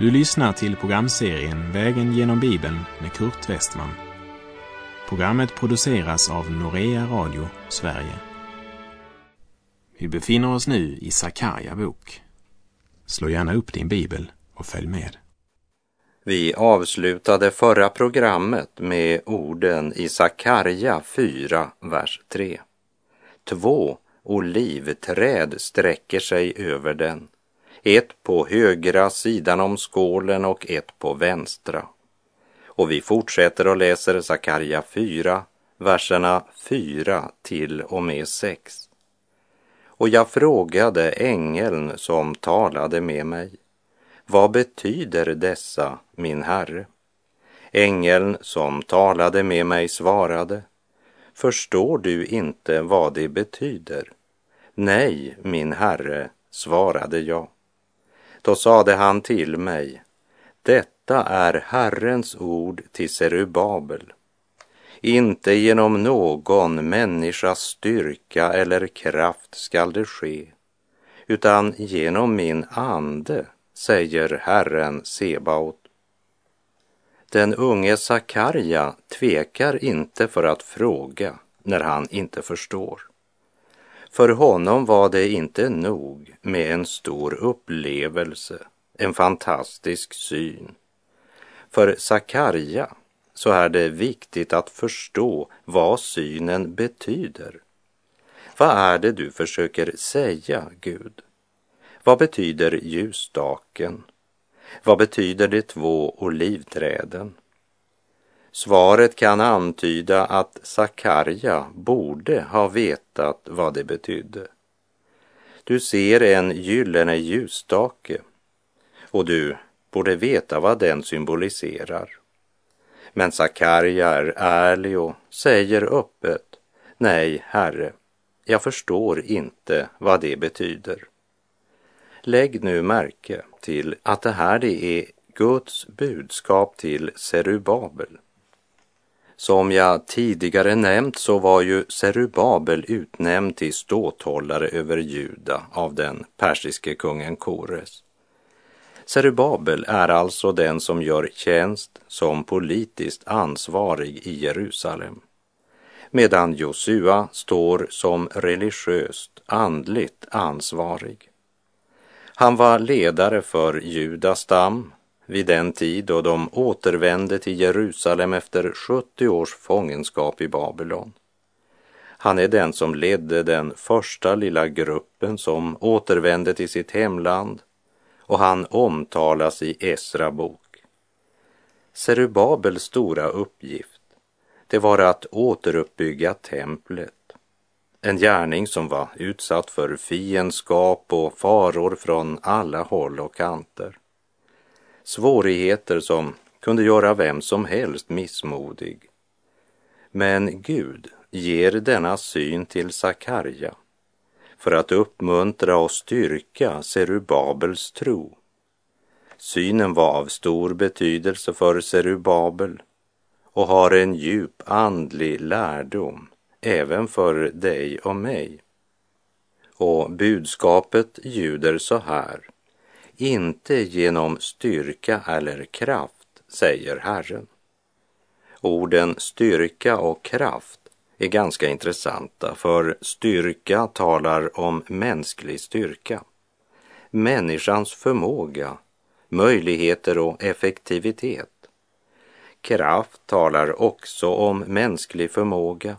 Du lyssnar till programserien Vägen genom Bibeln med Kurt Westman. Programmet produceras av Norea Radio Sverige. Vi befinner oss nu i Sakarja bok. Slå gärna upp din bibel och följ med. Vi avslutade förra programmet med orden i Sakarja 4, vers 3. Två olivträd sträcker sig över den, ett på högra sidan om skålen och ett på vänstra. Och vi fortsätter och läser Sakarja 4, verserna 4 till och med 6. Och jag frågade ängeln som talade med mig, vad betyder dessa, min herre? Ängeln som talade med mig svarade, förstår du inte vad det betyder? Nej, min herre, svarade jag. Då sade han till mig, detta är Herrens ord till Serubabel. Inte genom någon människas styrka eller kraft skall det ske, utan genom min ande, säger Herren Sebaot. Den unge Sakarja tvekar inte för att fråga när han inte förstår. För honom var det inte nog med en stor upplevelse, en fantastisk syn. För Sakarja så är det viktigt att förstå vad synen betyder. Vad är det du försöker säga, Gud? Vad betyder ljusstaken? Vad betyder de två olivträden? Svaret kan antyda att Sakarja borde ha vetat vad det betydde. Du ser en gyllene ljusstake och du borde veta vad den symboliserar. Men Sakarja är ärlig och säger öppet, nej, Herre, jag förstår inte vad det betyder. Lägg nu märke till att det här det är Guds budskap till Serubabel. Som jag tidigare nämnt så var ju Serubabel utnämnd till ståthållare över Juda av den persiske kungen Kores. Serubabel är alltså den som gör tjänst som politiskt ansvarig i Jerusalem, medan Josua står som religiöst, andligt ansvarig. Han var ledare för Judas stam vid den tid då de återvände till Jerusalem efter 70 års fångenskap i Babylon. Han är den som ledde den första lilla gruppen som återvände till sitt hemland och han omtalas i Esra bok. Serubabels stora uppgift, det var att återuppbygga templet en gärning som var utsatt för fiendskap och faror från alla håll och kanter. Svårigheter som kunde göra vem som helst missmodig. Men Gud ger denna syn till Sakarja för att uppmuntra och styrka Serubabels tro. Synen var av stor betydelse för Serubabel och har en djup andlig lärdom även för dig och mig. Och budskapet ljuder så här. Inte genom styrka eller kraft, säger Herren. Orden styrka och kraft är ganska intressanta för styrka talar om mänsklig styrka. Människans förmåga, möjligheter och effektivitet. Kraft talar också om mänsklig förmåga,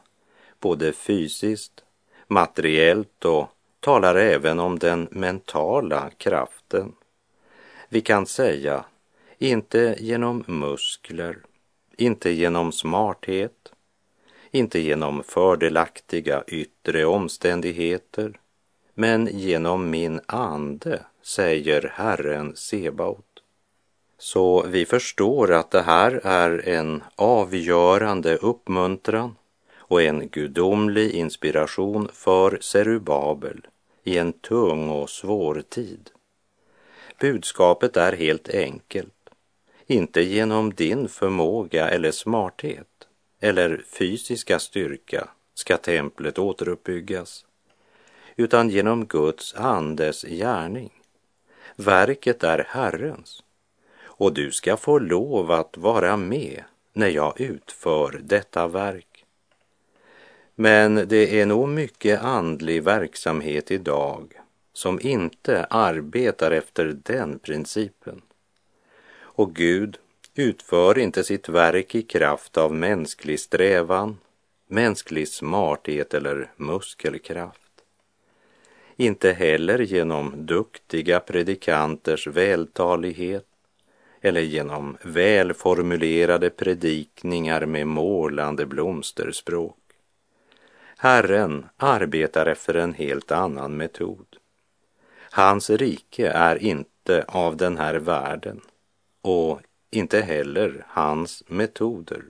både fysiskt, materiellt och talar även om den mentala kraften. Vi kan säga, inte genom muskler, inte genom smarthet, inte genom fördelaktiga yttre omständigheter, men genom min ande, säger Herren Sebaot. Så vi förstår att det här är en avgörande uppmuntran och en gudomlig inspiration för Serubabel i en tung och svår tid. Budskapet är helt enkelt. Inte genom din förmåga eller smarthet eller fysiska styrka ska templet återuppbyggas, utan genom Guds andes gärning. Verket är Herrens och du ska få lov att vara med när jag utför detta verk. Men det är nog mycket andlig verksamhet idag som inte arbetar efter den principen. Och Gud utför inte sitt verk i kraft av mänsklig strävan, mänsklig smarthet eller muskelkraft. Inte heller genom duktiga predikanters vältalighet eller genom välformulerade predikningar med målande blomsterspråk. Herren arbetar efter en helt annan metod. Hans rike är inte av den här världen och inte heller hans metoder.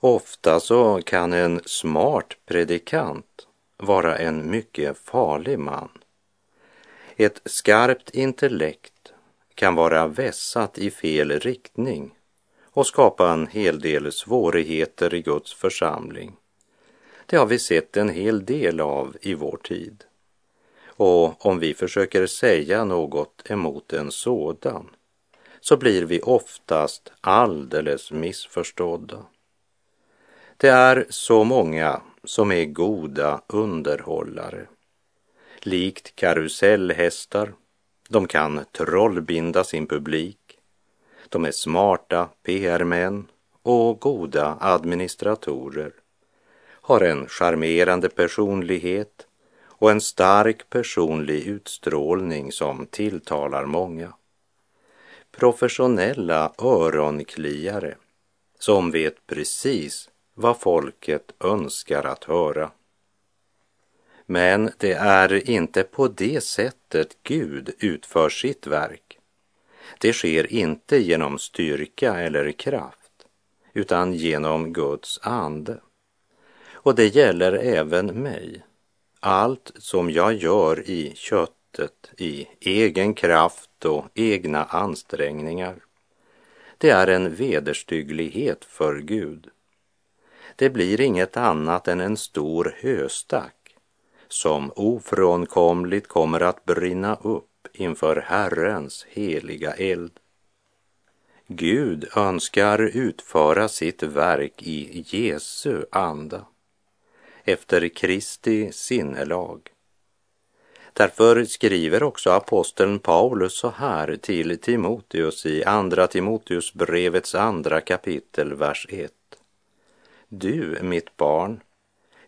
Ofta så kan en smart predikant vara en mycket farlig man. Ett skarpt intellekt kan vara vässat i fel riktning och skapa en hel del svårigheter i Guds församling. Det har vi sett en hel del av i vår tid. Och om vi försöker säga något emot en sådan så blir vi oftast alldeles missförstådda. Det är så många som är goda underhållare. Likt karusellhästar, de kan trollbinda sin publik. De är smarta PR-män och goda administratorer, har en charmerande personlighet och en stark personlig utstrålning som tilltalar många. Professionella öronkliare som vet precis vad folket önskar att höra. Men det är inte på det sättet Gud utför sitt verk. Det sker inte genom styrka eller kraft, utan genom Guds ande. Och det gäller även mig. Allt som jag gör i köttet, i egen kraft och egna ansträngningar, det är en vederstygglighet för Gud. Det blir inget annat än en stor höstack som ofrånkomligt kommer att brinna upp inför Herrens heliga eld. Gud önskar utföra sitt verk i Jesu anda efter Kristi sinnelag. Därför skriver också aposteln Paulus så här till Timoteus i Andra Timoteusbrevets andra kapitel, vers 1. Du, mitt barn,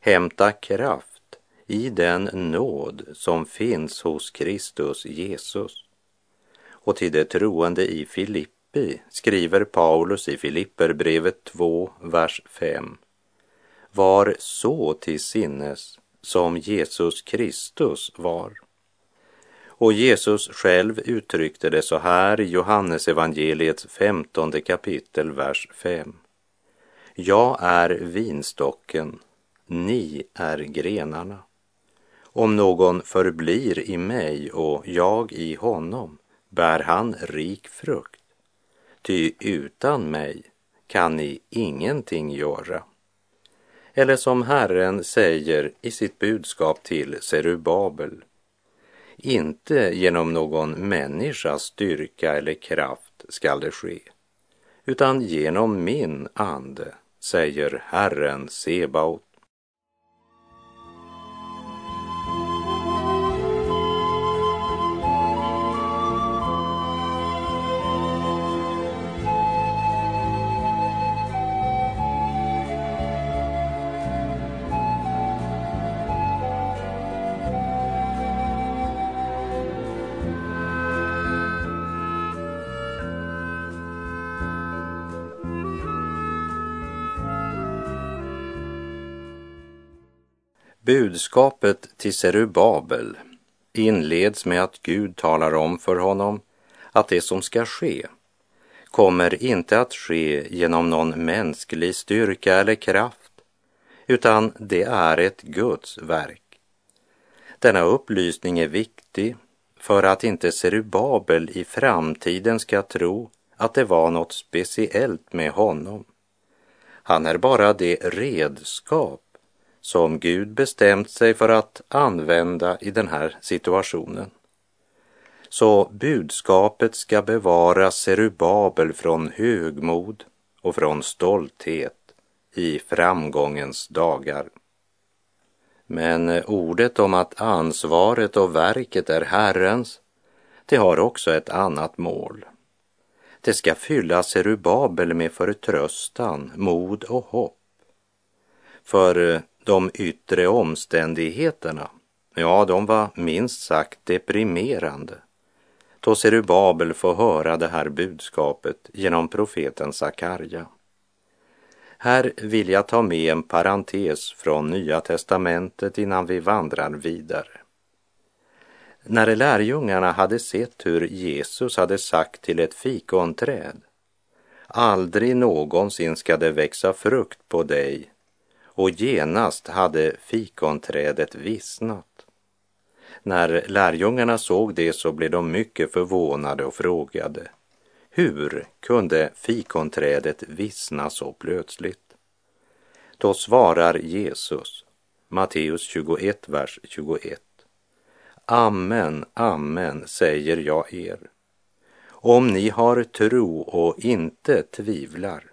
hämta kraft i den nåd som finns hos Kristus Jesus. Och till det troende i Filippi skriver Paulus i Filipperbrevet 2, vers 5 var så till sinnes som Jesus Kristus var. Och Jesus själv uttryckte det så här i Johannes evangeliets femtonde kapitel, vers 5. Jag är vinstocken, ni är grenarna. Om någon förblir i mig och jag i honom bär han rik frukt. Ty utan mig kan ni ingenting göra. Eller som Herren säger i sitt budskap till Serubabel. Inte genom någon människas styrka eller kraft skall det ske, utan genom min ande, säger Herren Sebaot. Budskapet till Serubabel inleds med att Gud talar om för honom att det som ska ske kommer inte att ske genom någon mänsklig styrka eller kraft, utan det är ett Guds verk. Denna upplysning är viktig för att inte Serubabel i framtiden ska tro att det var något speciellt med honom. Han är bara det redskap som Gud bestämt sig för att använda i den här situationen. Så budskapet ska bevara Serubabel från högmod och från stolthet i framgångens dagar. Men ordet om att ansvaret och verket är Herrens, det har också ett annat mål. Det ska fylla Serubabel med förtröstan, mod och hopp. För de yttre omständigheterna, ja, de var minst sagt deprimerande då Serubabel får höra det här budskapet genom profeten Sakarja. Här vill jag ta med en parentes från Nya testamentet innan vi vandrar vidare. När lärjungarna hade sett hur Jesus hade sagt till ett fikonträd Aldrig någonsin ska det växa frukt på dig och genast hade fikonträdet vissnat. När lärjungarna såg det så blev de mycket förvånade och frågade hur kunde fikonträdet vissna så plötsligt? Då svarar Jesus, Matteus 21, vers 21. Amen, amen, säger jag er. Om ni har tro och inte tvivlar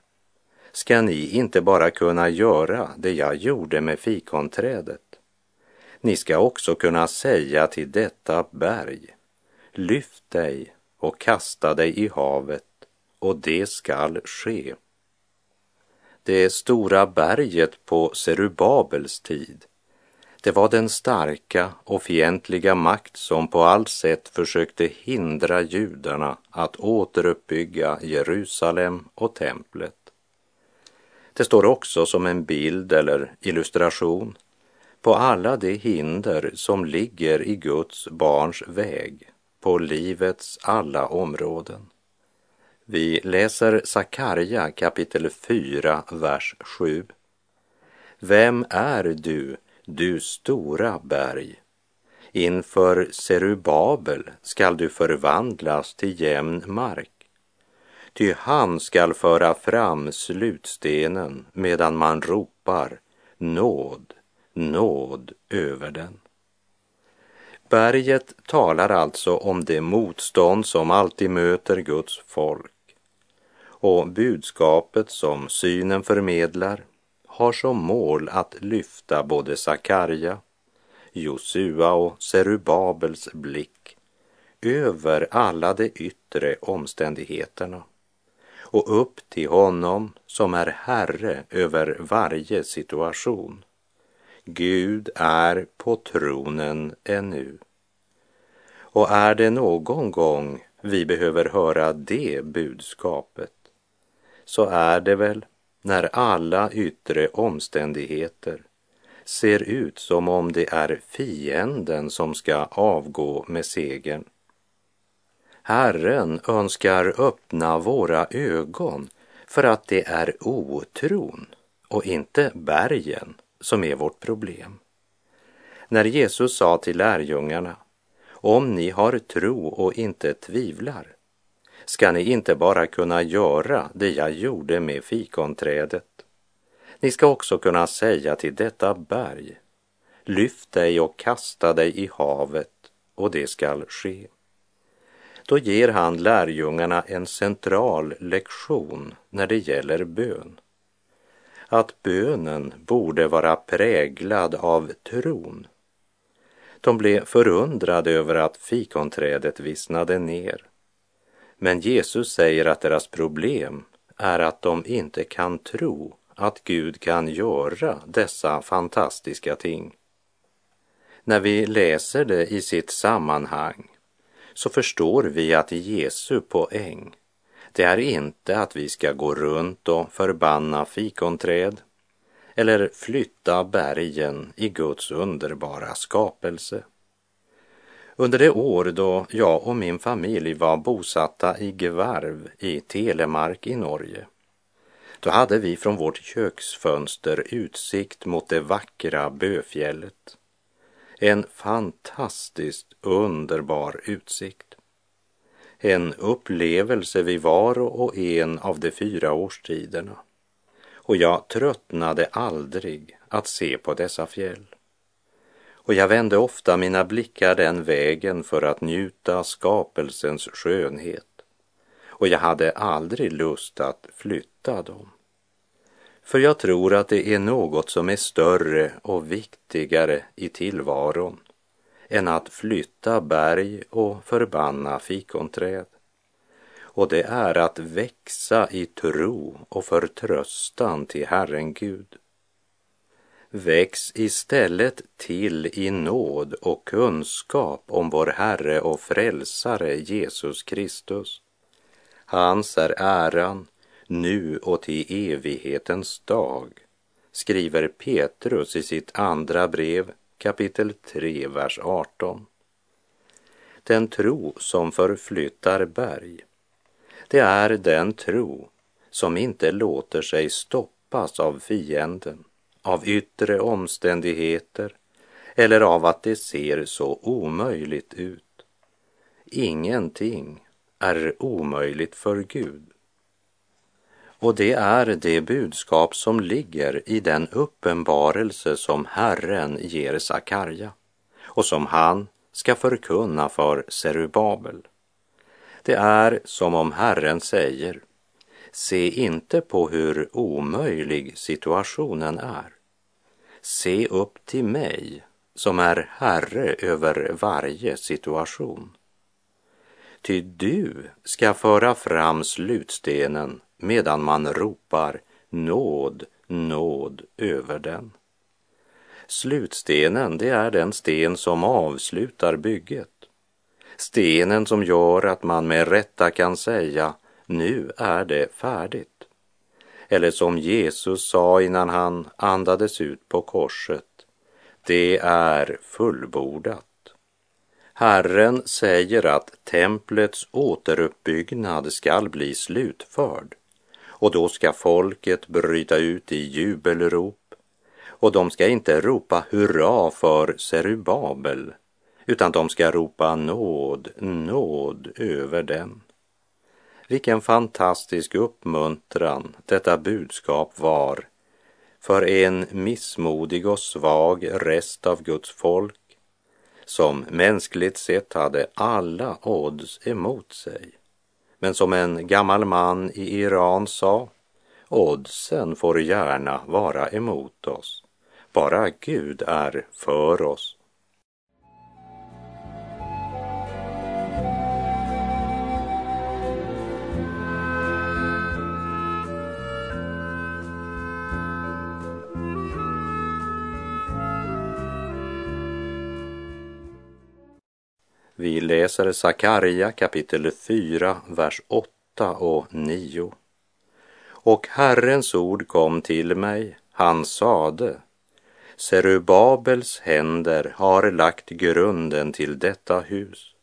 ska ni inte bara kunna göra det jag gjorde med fikonträdet. Ni ska också kunna säga till detta berg, lyft dig och kasta dig i havet och det skall ske. Det stora berget på Serubabels tid, det var den starka och fientliga makt som på allt sätt försökte hindra judarna att återuppbygga Jerusalem och templet. Det står också som en bild eller illustration på alla de hinder som ligger i Guds barns väg på livets alla områden. Vi läser Sakarja kapitel 4, vers 7. Vem är du, du stora berg? Inför Serubabel skall du förvandlas till jämn mark. Ty han skall föra fram slutstenen medan man ropar nåd, nåd över den. Berget talar alltså om det motstånd som alltid möter Guds folk. Och budskapet som synen förmedlar har som mål att lyfta både Sakarja, Josua och Serubabels blick över alla de yttre omständigheterna och upp till honom som är Herre över varje situation. Gud är på tronen ännu. Och är det någon gång vi behöver höra det budskapet så är det väl när alla yttre omständigheter ser ut som om det är fienden som ska avgå med segern. Herren önskar öppna våra ögon för att det är otron och inte bergen som är vårt problem. När Jesus sa till lärjungarna, om ni har tro och inte tvivlar, ska ni inte bara kunna göra det jag gjorde med fikonträdet. Ni ska också kunna säga till detta berg, lyft dig och kasta dig i havet och det skall ske. Då ger han lärjungarna en central lektion när det gäller bön. Att bönen borde vara präglad av tron. De blev förundrade över att fikonträdet vissnade ner. Men Jesus säger att deras problem är att de inte kan tro att Gud kan göra dessa fantastiska ting. När vi läser det i sitt sammanhang så förstår vi att Jesu poäng, det är inte att vi ska gå runt och förbanna fikonträd eller flytta bergen i Guds underbara skapelse. Under det år då jag och min familj var bosatta i Gvarv i Telemark i Norge, då hade vi från vårt köksfönster utsikt mot det vackra Böfjället. En fantastiskt underbar utsikt. En upplevelse vid var och en av de fyra årstiderna. Och jag tröttnade aldrig att se på dessa fjäll. och jag vände ofta mina blickar den vägen för att njuta skapelsens skönhet och jag hade aldrig lust att flytta dem. För jag tror att det är något som är större och viktigare i tillvaron än att flytta berg och förbanna fikonträd. Och det är att växa i tro och förtröstan till Herren Gud. Väx istället till i nåd och kunskap om vår Herre och Frälsare Jesus Kristus. Hans är äran nu och till evighetens dag, skriver Petrus i sitt andra brev kapitel 3, vers 18. Den tro som förflyttar berg, det är den tro som inte låter sig stoppas av fienden, av yttre omständigheter eller av att det ser så omöjligt ut. Ingenting är omöjligt för Gud. Och det är det budskap som ligger i den uppenbarelse som Herren ger Sakarja och som han ska förkunna för Serubabel. Det är som om Herren säger, se inte på hur omöjlig situationen är. Se upp till mig som är Herre över varje situation. Ty du ska föra fram slutstenen medan man ropar nåd, nåd över den. Slutstenen, det är den sten som avslutar bygget. Stenen som gör att man med rätta kan säga nu är det färdigt. Eller som Jesus sa innan han andades ut på korset. Det är fullbordat. Herren säger att templets återuppbyggnad skall bli slutförd och då ska folket bryta ut i jubelrop och de ska inte ropa hurra för Serubabel utan de ska ropa nåd, nåd över den. Vilken fantastisk uppmuntran detta budskap var för en missmodig och svag rest av Guds folk som mänskligt sett hade alla odds emot sig. Men som en gammal man i Iran sa, oddsen får gärna vara emot oss, bara Gud är för oss. Vi läser Sakarja kapitel 4, vers 8 och 9. Och Herrens ord kom till mig, han sade, Serubabels händer har lagt grunden till detta hus.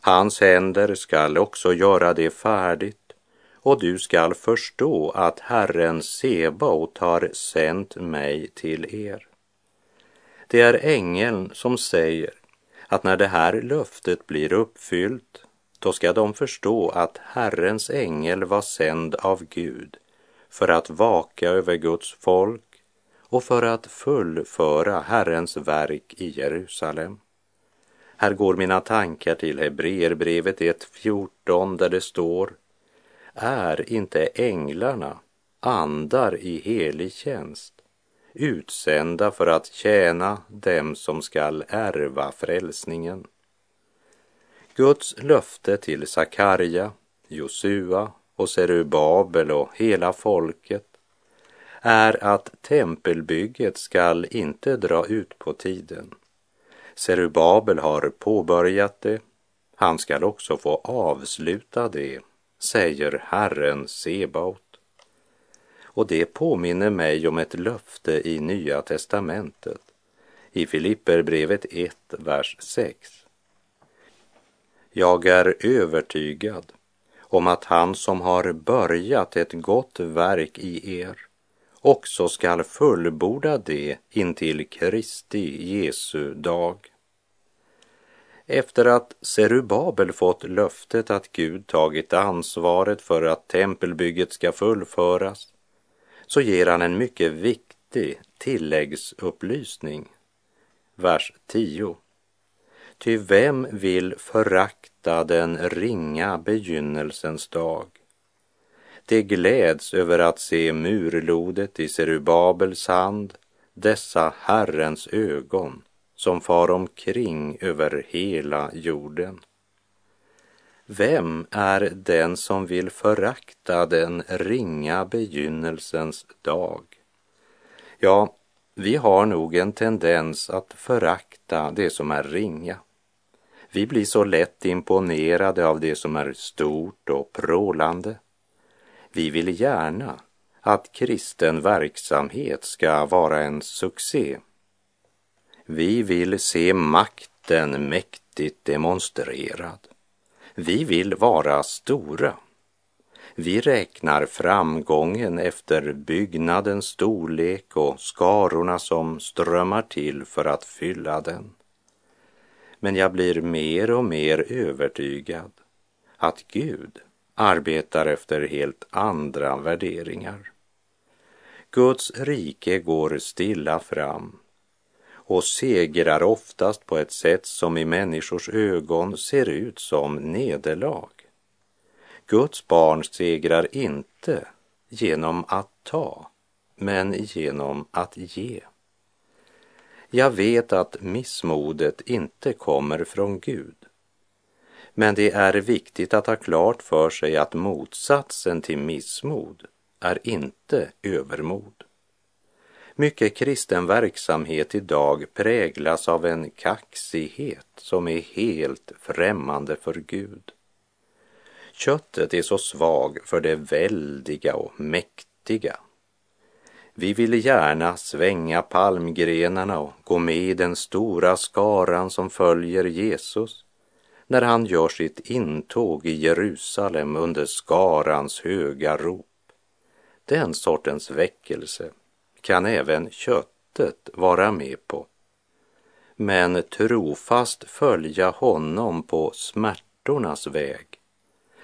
Hans händer skall också göra det färdigt och du skall förstå att Herren Sebaot har sänt mig till er. Det är ängeln som säger att när det här löftet blir uppfyllt, då ska de förstå att Herrens ängel var sänd av Gud för att vaka över Guds folk och för att fullföra Herrens verk i Jerusalem. Här går mina tankar till Hebreerbrevet 1.14 där det står Är inte änglarna andar i helig tjänst utsända för att tjäna dem som skall ärva frälsningen. Guds löfte till Sakarja, Josua och Serubabel och hela folket är att tempelbygget skall inte dra ut på tiden. Serubabel har påbörjat det, han skall också få avsluta det, säger Herren Sebaot. Och det påminner mig om ett löfte i Nya testamentet, i Filipperbrevet 1, vers 6. Jag är övertygad om att han som har börjat ett gott verk i er också skall fullborda det intill Kristi Jesu dag. Efter att Serubabel fått löftet att Gud tagit ansvaret för att tempelbygget ska fullföras så ger han en mycket viktig tilläggsupplysning. vers 10. Ty vem vill förakta den ringa begynnelsens dag? Det gläds över att se murlodet i Serubabels hand, dessa Herrens ögon som far omkring över hela jorden. Vem är den som vill förakta den ringa begynnelsens dag? Ja, vi har nog en tendens att förakta det som är ringa. Vi blir så lätt imponerade av det som är stort och prålande. Vi vill gärna att kristen verksamhet ska vara en succé. Vi vill se makten mäktigt demonstrerad. Vi vill vara stora. Vi räknar framgången efter byggnadens storlek och skarorna som strömmar till för att fylla den. Men jag blir mer och mer övertygad att Gud arbetar efter helt andra värderingar. Guds rike går stilla fram och segrar oftast på ett sätt som i människors ögon ser ut som nederlag. Guds barn segrar inte genom att ta, men genom att ge. Jag vet att missmodet inte kommer från Gud. Men det är viktigt att ha klart för sig att motsatsen till missmod är inte övermod. Mycket kristen verksamhet idag präglas av en kaxighet som är helt främmande för Gud. Köttet är så svag för det väldiga och mäktiga. Vi vill gärna svänga palmgrenarna och gå med i den stora skaran som följer Jesus när han gör sitt intåg i Jerusalem under skarans höga rop. Den sortens väckelse kan även köttet vara med på. Men trofast följa honom på smärtornas väg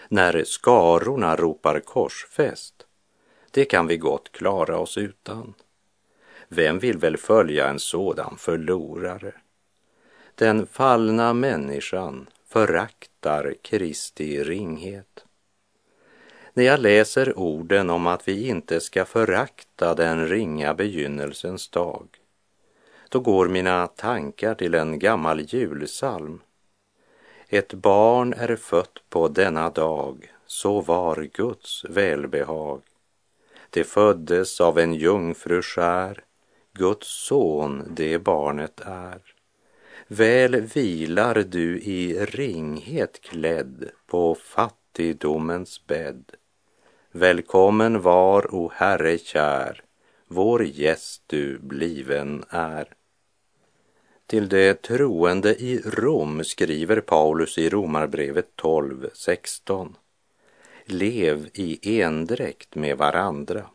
när skarorna ropar korsfäst, det kan vi gott klara oss utan. Vem vill väl följa en sådan förlorare? Den fallna människan föraktar Kristi ringhet. När jag läser orden om att vi inte ska förakta den ringa begynnelsens dag, då går mina tankar till en gammal julsalm. Ett barn är fött på denna dag, så var Guds välbehag. Det föddes av en jungfru skär, Guds son det barnet är. Väl vilar du i ringhet klädd på fattigdomens bädd. Välkommen var, o Herre kär, vår gäst du bliven är. Till det troende i Rom skriver Paulus i Romarbrevet 12.16. Lev i endräkt med varandra.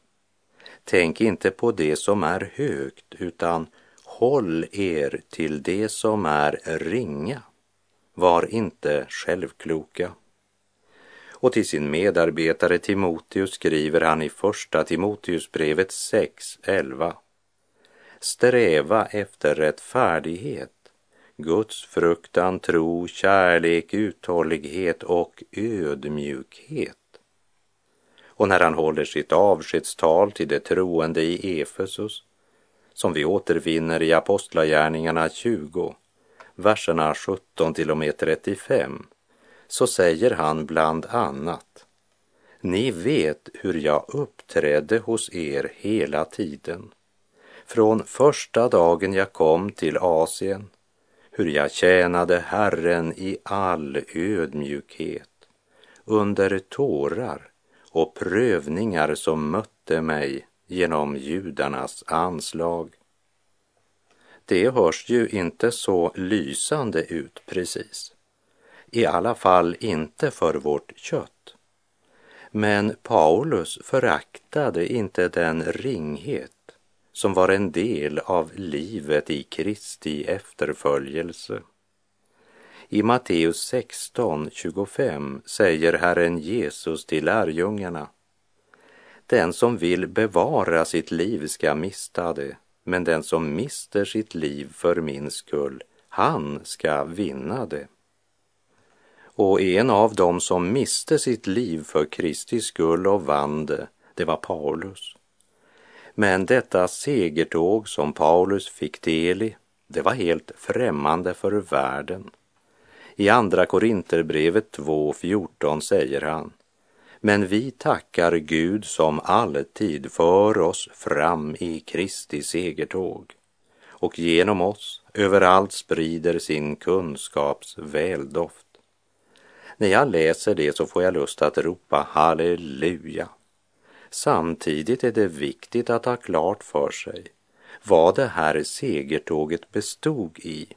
Tänk inte på det som är högt, utan håll er till det som är ringa. Var inte självkloka. Och till sin medarbetare Timoteus skriver han i första Timoteusbrevet 6, 11. Sträva efter rättfärdighet, Guds fruktan, tro, kärlek, uthållighet och ödmjukhet. Och när han håller sitt avskedstal till det troende i Efesus, som vi återvinner i Apostlagärningarna 20, verserna 17 till och med 35, så säger han bland annat Ni vet hur jag uppträdde hos er hela tiden, från första dagen jag kom till Asien, hur jag tjänade Herren i all ödmjukhet, under tårar och prövningar som mötte mig genom judarnas anslag. Det hörs ju inte så lysande ut precis. I alla fall inte för vårt kött. Men Paulus föraktade inte den ringhet som var en del av livet i Kristi efterföljelse. I Matteus 16.25 säger Herren Jesus till lärjungarna den som vill bevara sitt liv ska mista det, men den som mister sitt liv för min skull, han ska vinna det. Och en av dem som miste sitt liv för Kristi skull och vann det, det var Paulus. Men detta segertåg som Paulus fick del i, det var helt främmande för världen. I Andra Korinterbrevet 2.14 säger han men vi tackar Gud som alltid för oss fram i Kristi segertåg och genom oss överallt sprider sin kunskaps väldoft. När jag läser det så får jag lust att ropa halleluja. Samtidigt är det viktigt att ha klart för sig vad det här segertåget bestod i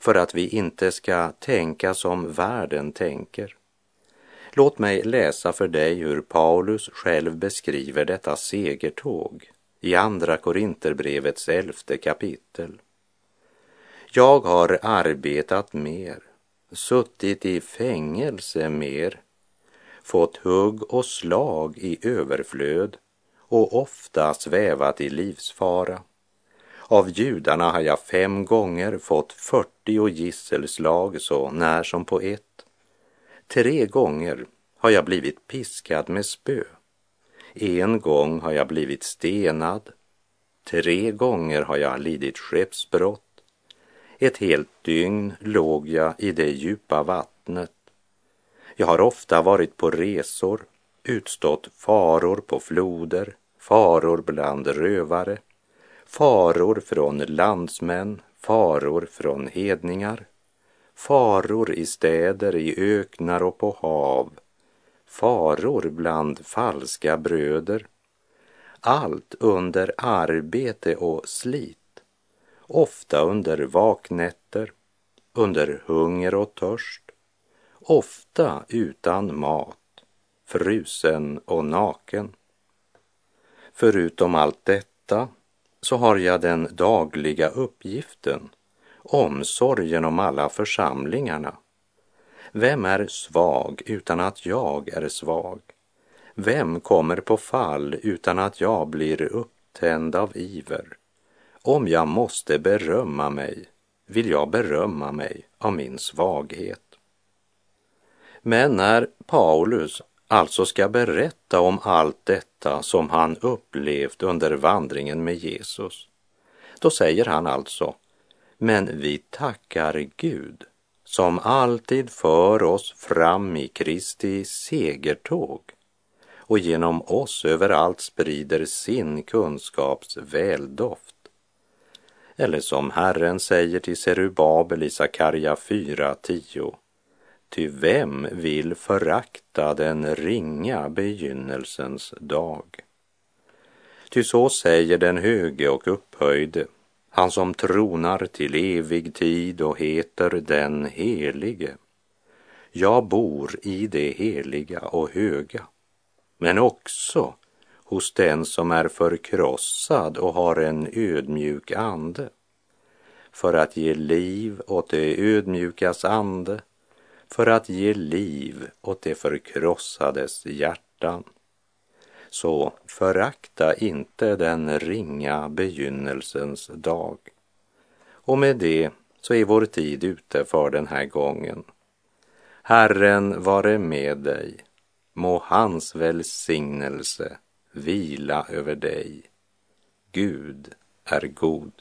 för att vi inte ska tänka som världen tänker. Låt mig läsa för dig hur Paulus själv beskriver detta segertåg i Andra Korinterbrevets elfte kapitel. Jag har arbetat mer, suttit i fängelse mer, fått hugg och slag i överflöd och ofta svävat i livsfara. Av judarna har jag fem gånger fått fyrtio gisselslag så när som på ett Tre gånger har jag blivit piskad med spö. En gång har jag blivit stenad. Tre gånger har jag lidit skeppsbrott. Ett helt dygn låg jag i det djupa vattnet. Jag har ofta varit på resor, utstått faror på floder, faror bland rövare, faror från landsmän, faror från hedningar, faror i städer, i öknar och på hav, faror bland falska bröder, allt under arbete och slit, ofta under vaknätter, under hunger och törst, ofta utan mat, frusen och naken. Förutom allt detta så har jag den dagliga uppgiften omsorgen om alla församlingarna. Vem är svag utan att jag är svag? Vem kommer på fall utan att jag blir upptänd av iver? Om jag måste berömma mig vill jag berömma mig av min svaghet. Men när Paulus alltså ska berätta om allt detta som han upplevt under vandringen med Jesus, då säger han alltså men vi tackar Gud som alltid för oss fram i Kristi segertåg och genom oss överallt sprider sin kunskaps väldoft. Eller som Herren säger till Serubabel i Sakarja 4.10. Ty vem vill förakta den ringa begynnelsens dag? Ty så säger den höge och upphöjde han som tronar till evig tid och heter den helige. Jag bor i det heliga och höga, men också hos den som är förkrossad och har en ödmjuk ande, för att ge liv åt det ödmjukas ande, för att ge liv åt det förkrossades hjärtan. Så förakta inte den ringa begynnelsens dag. Och med det så är vår tid ute för den här gången. Herren vare med dig. Må hans välsignelse vila över dig. Gud är god.